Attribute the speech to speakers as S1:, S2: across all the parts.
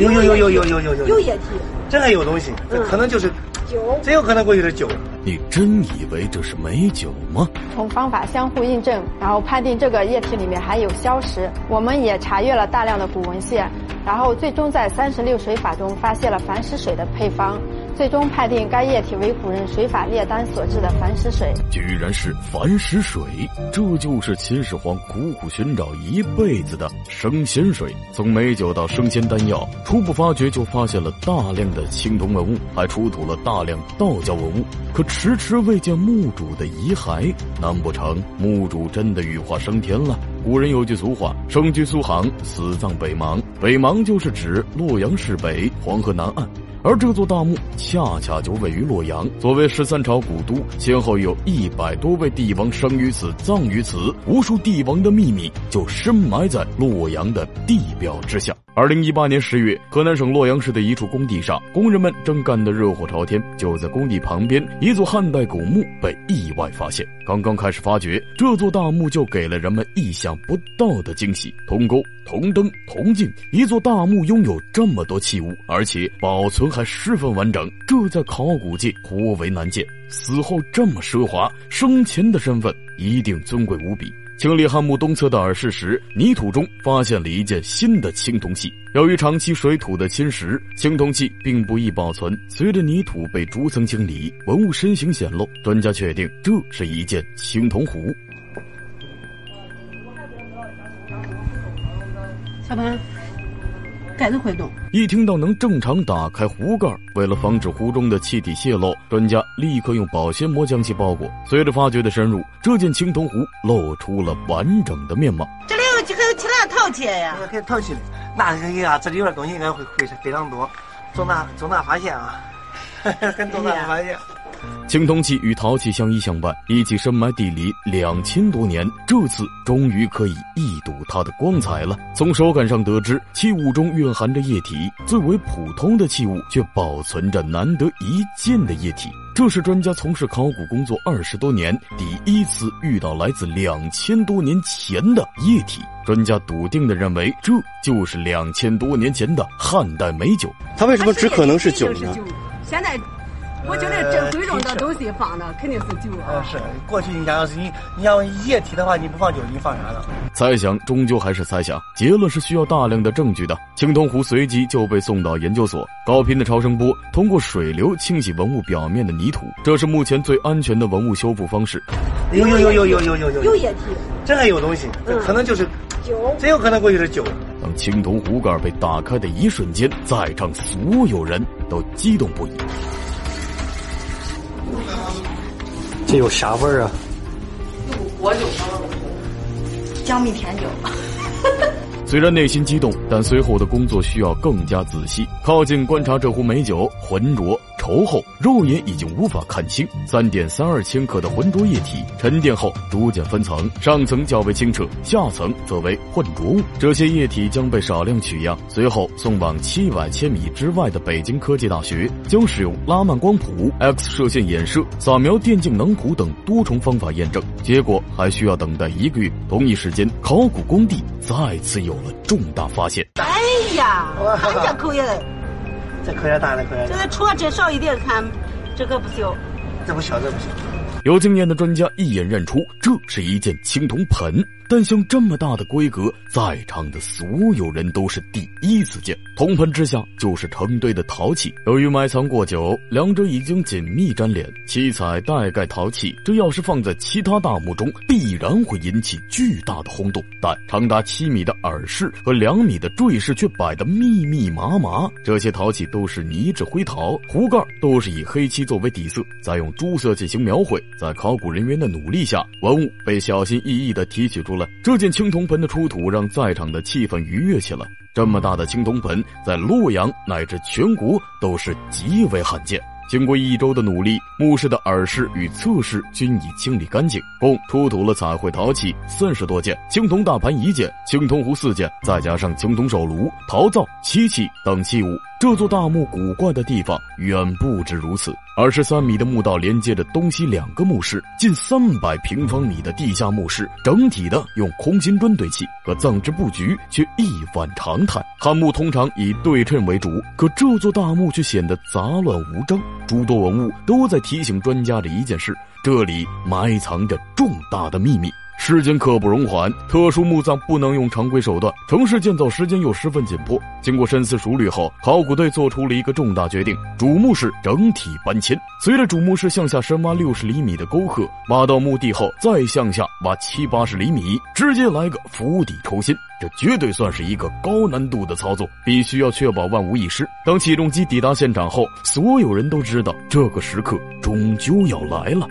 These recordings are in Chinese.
S1: 有有有有有有有有
S2: 有液体，
S1: 这还有东西，这可能就是
S2: 酒。
S1: 真有可能过去是酒。
S3: 你真以为这是美酒吗？
S4: 从方法相互印证，然后判定这个液体里面含有硝石。我们也查阅了大量的古文献，然后最终在三十六水法中发现了矾石水的配方。最终判定该液体为古人水法列丹所制的矾石水，
S3: 居然是矾石水，这就是秦始皇苦苦寻找一辈子的生鲜水。从美酒到生仙丹药，初步发掘就发现了大量的青铜文物，还出土了大量道教文物，可迟迟未见墓主的遗骸。难不成墓主真的羽化升天了？古人有句俗话：“生居苏杭，死葬北邙。”北邙就是指洛阳市北黄河南岸。而这座大墓恰恰就位于洛阳，作为十三朝古都，先后有一百多位帝王生于此，葬于此，无数帝王的秘密就深埋在洛阳的地表之下。二零一八年十月，河南省洛阳市的一处工地上，工人们正干得热火朝天。就在工地旁边，一座汉代古墓被意外发现。刚刚开始发掘，这座大墓就给了人们意想不到的惊喜：铜钩、铜灯、铜镜，一座大墓拥有这么多器物，而且保存还十分完整，这在考古界颇为难见。死后这么奢华，生前的身份一定尊贵无比。清理汉墓东侧的耳室时，泥土中发现了一件新的青铜器。由于长期水土的侵蚀，青铜器并不易保存。随着泥土被逐层清理，文物身形显露，专家确定这是一件青铜壶。
S2: 小潘。盖子会动。
S3: 一听到能正常打开壶盖，为了防止壶中的气体泄漏，专家立刻用保鲜膜将其包裹。随着发掘的深入，这件青铜壶露出了完整的面貌。
S2: 这里有几个其他陶器呀？
S1: 还有陶器的，那这个呀，这里边东西应该会会非常多，重大重大发现啊，很重大的发现。
S3: 青铜器与陶器相依相伴，一起深埋地里两千多年，这次终于可以一睹它的光彩了。从手感上得知，器物中蕴含着液体，最为普通的器物却保存着难得一见的液体。这是专家从事考古工作二十多年第一次遇到来自两千多年前的液体。专家笃定地认为，这就是两千多年前的汉代美酒。
S5: 它为什么只可能是酒呢？
S2: 现在。我觉得正规中的东西放的肯定是酒啊。
S1: 是，过去你想要是你，你要液体的话，你不放酒，你放啥呢？
S3: 猜想终究还是猜想，结论是需要大量的证据的。青铜壶随即就被送到研究所，高频的超声波通过水流清洗文物表面的泥土，这是目前最安全的文物修复方式。
S1: 有有有有有有有
S2: 有有液体，
S1: 这还有东西，这可能就是
S2: 酒，
S1: 真有可能过去是酒。
S3: 当青铜壶盖被打开的一瞬间，在场所有人都激动不已。
S5: 这有啥味儿啊？
S2: 有果酒，江蜜甜酒。
S3: 虽然内心激动，但随后的工作需要更加仔细，靠近观察这壶美酒，浑浊。稠后，肉眼已经无法看清。三点三二千克的浑浊液体沉淀后逐渐分层，上层较为清澈，下层则为混浊物。这些液体将被少量取样，随后送往七百千米之外的北京科技大学，将使用拉曼光谱、X 射线衍射、扫描电镜能谱等多重方法验证。结果还需要等待一个月。同一时间，考古工地再次有了重大发现。
S2: 哎呀，看这口也。
S1: 这可要大了，可点。
S2: 这个戳这少一点，看这个不小，
S1: 这不小，这不小。
S3: 有经验的专家一眼认出，这是一件青铜盆。但像这么大的规格，在场的所有人都是第一次见。铜盆之下就是成堆的陶器，由于埋藏过久，两者已经紧密粘连。七彩带盖陶器，这要是放在其他大墓中，必然会引起巨大的轰动。但长达七米的耳室和两米的坠饰却摆得密密麻麻。这些陶器都是泥质灰陶，壶盖都是以黑漆作为底色，再用朱色进行描绘。在考古人员的努力下，文物被小心翼翼地提取出来。这件青铜盆的出土，让在场的气氛愉悦起来。这么大的青铜盆，在洛阳乃至全国都是极为罕见。经过一周的努力，墓室的耳室与侧室均已清理干净，共出土了彩绘陶器三十多件，青铜大盘一件，青铜壶四件，再加上青铜手炉、陶灶、漆器等器物，这座大墓古怪的地方远不止如此。二十三米的墓道连接着东西两个墓室，近三百平方米的地下墓室，整体的用空心砖堆砌，和葬之布局却一反常态。汉墓通常以对称为主，可这座大墓却显得杂乱无章，诸多文物都在提醒专家的一件事：这里埋藏着重大的秘密。时间刻不容缓，特殊墓葬不能用常规手段。城市建造时间又十分紧迫，经过深思熟虑后，考古队做出了一个重大决定：主墓室整体搬迁。随着主墓室向下深挖六十厘米的沟壑，挖到墓地后再向下挖七八十厘米，直接来个釜底抽薪。这绝对算是一个高难度的操作，必须要确保万无一失。当起重机抵达现场后，所有人都知道这个时刻终究要来了。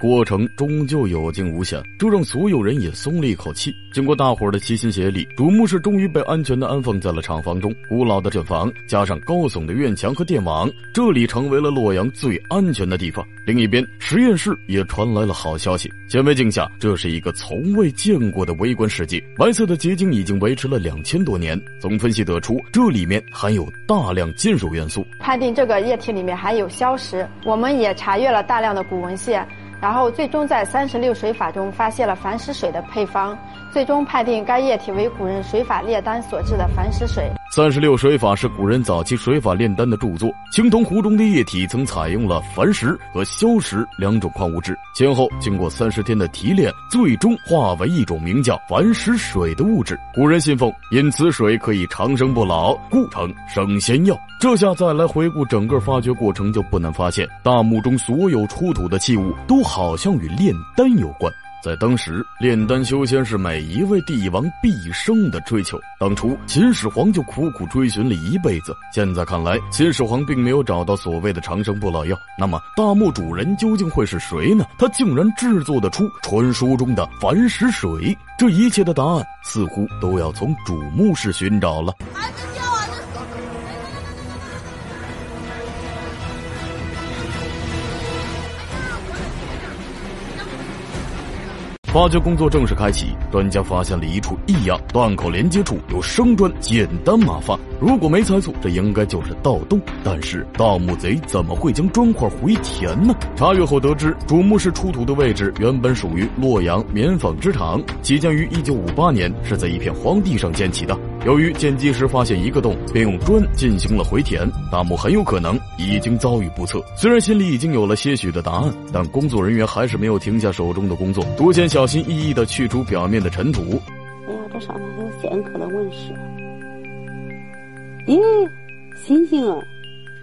S3: 过程终究有惊无险，这让所有人也松了一口气。经过大伙儿的齐心协力，主墓室终于被安全的安放在了厂房中。古老的阵房加上高耸的院墙和电网，这里成为了洛阳最安全的地方。另一边，实验室也传来了好消息：显微镜下，这是一个从未见过的微观世界。白色的结晶已经维持了两千多年。从分析得出，这里面含有大量金属元素。
S4: 判定这个液体里面含有硝石，我们也查阅了大量的古文献。然后最终在三十六水法中发现了矾石水的配方，最终判定该液体为古人水法炼丹所制的矾石水。
S3: 三十六水法是古人早期水法炼丹的著作。青铜壶中的液体曾采用了矾石和硝石两种矿物质，先后经过三十天的提炼，最终化为一种名叫矾石水的物质。古人信奉，因此水可以长生不老，故称升仙药。这下再来回顾整个发掘过程，就不难发现，大墓中所有出土的器物都好像与炼丹有关。在当时，炼丹修仙是每一位帝王毕生的追求。当初秦始皇就苦苦追寻了一辈子。现在看来，秦始皇并没有找到所谓的长生不老药。那么，大墓主人究竟会是谁呢？他竟然制作得出传说中的矾石水？这一切的答案，似乎都要从主墓室寻找了。发掘工作正式开启，专家发现了一处异样，断口连接处有生砖，简单麻发。如果没猜错，这应该就是盗洞。但是盗墓贼怎么会将砖块回填呢？查阅后得知，主墓室出土的位置原本属于洛阳棉纺织厂，起建于一九五八年，是在一片荒地上建起的。由于见机时发现一个洞，便用砖进行了回填，大木很有可能已经遭遇不测。虽然心里已经有了些许的答案，但工作人员还是没有停下手中的工作，独先小心翼翼地去除表面的尘土。
S6: 哎呀，这上面还有仙科的纹饰。咦，星星啊！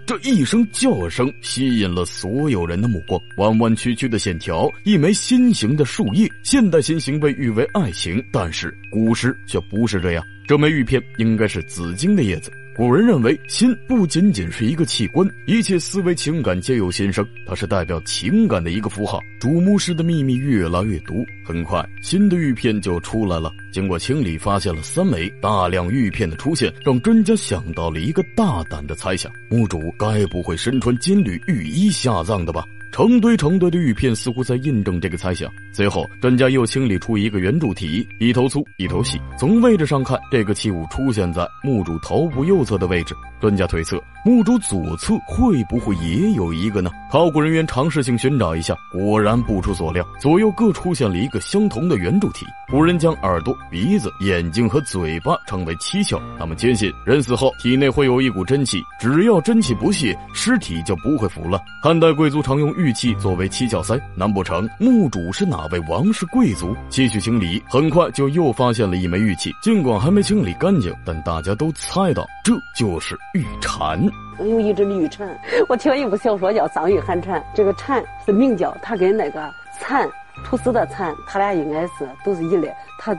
S3: 这一声叫声吸引了所有人的目光。弯弯曲曲的线条，一枚心形的树叶。现代心形被誉为爱情，但是古时却不是这样。这枚玉片应该是紫荆的叶子。古人认为，心不仅仅是一个器官，一切思维情感皆由心生，它是代表情感的一个符号。主墓室的秘密越来越多，很快新的玉片就出来了。经过清理，发现了三枚大量玉片的出现，让专家想到了一个大胆的猜想：墓主该不会身穿金缕玉衣下葬的吧？成堆成堆的玉片似乎在印证这个猜想。随后，专家又清理出一个圆柱体，一头粗，一头细。从位置上看，这个器物出现在墓主头部右侧的位置。专家推测，墓主左侧会不会也有一个呢？考古人员尝试性寻找一下，果然不出所料，左右各出现了一个相同的圆柱体。古人将耳朵、鼻子、眼睛和嘴巴称为七窍，他们坚信人死后体内会有一股真气，只要真气不泄，尸体就不会腐烂。汉代贵族常用玉器作为七窍塞，难不成墓主是哪位王室贵族？继续清理，很快就又发现了一枚玉器，尽管还没清理干净，但大家都猜到这就是。玉蝉，
S6: 有一只玉蝉。我听一部小说叫《藏玉寒蝉》，这个蝉是明叫，它跟那个蚕，吐丝的蚕，它俩应该是都是一类。它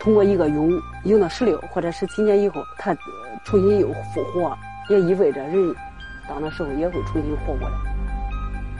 S6: 通过一个蛹，蛹到十六或者十七年以后，它重新又复活，也意味着人到那时候也会重新活过来。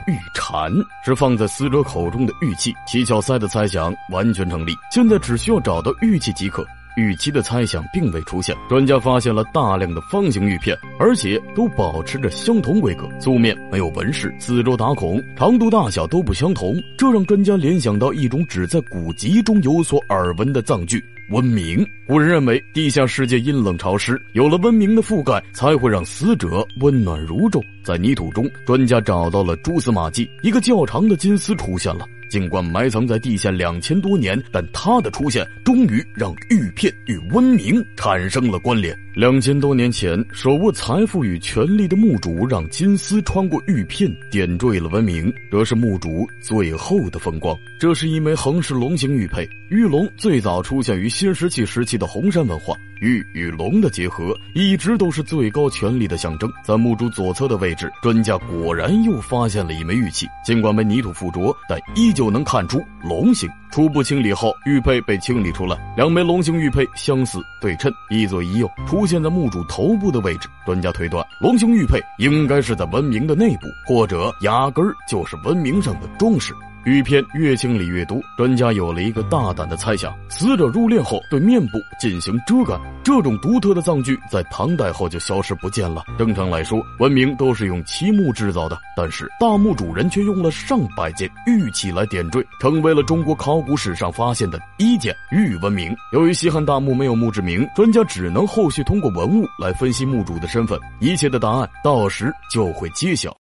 S3: 玉蝉是放在死者口中的玉器，七窍塞的猜想完全成立。现在只需要找到玉器即可。玉器的猜想并未出现。专家发现了大量的方形玉片，而且都保持着相同规格，素面没有纹饰，四周打孔，长度大小都不相同，这让专家联想到一种只在古籍中有所耳闻的藏具。文明，古人认为地下世界阴冷潮湿，有了文明的覆盖，才会让死者温暖如昼。在泥土中，专家找到了蛛丝马迹，一个较长的金丝出现了。尽管埋藏在地下两千多年，但它的出现终于让玉片与文明产生了关联。两千多年前，手握财富与权力的墓主让金丝穿过玉片，点缀了文明。这是墓主最后的风光。这是一枚横式龙形玉佩，玉龙最早出现于新石器时期的红山文化。玉与龙的结合，一直都是最高权力的象征。在墓主左侧的位置，专家果然又发现了一枚玉器，尽管被泥土附着，但依旧能看出龙形。初步清理后，玉佩被清理出来，两枚龙形玉佩相似对称，一左一右，出现在墓主头部的位置。专家推断，龙形玉佩应该是在文明的内部，或者压根儿就是文明上的装饰。玉片越清理越多，专家有了一个大胆的猜想：死者入殓后对面部进行遮盖。这种独特的葬具在唐代后就消失不见了。正常来说，文明都是用漆木制造的，但是大墓主人却用了上百件玉器来点缀，成为了中国考古史上发现的一件玉文明。由于西汉大墓没有墓志铭，专家只能后续通过文物来分析墓主的身份。一切的答案到时就会揭晓。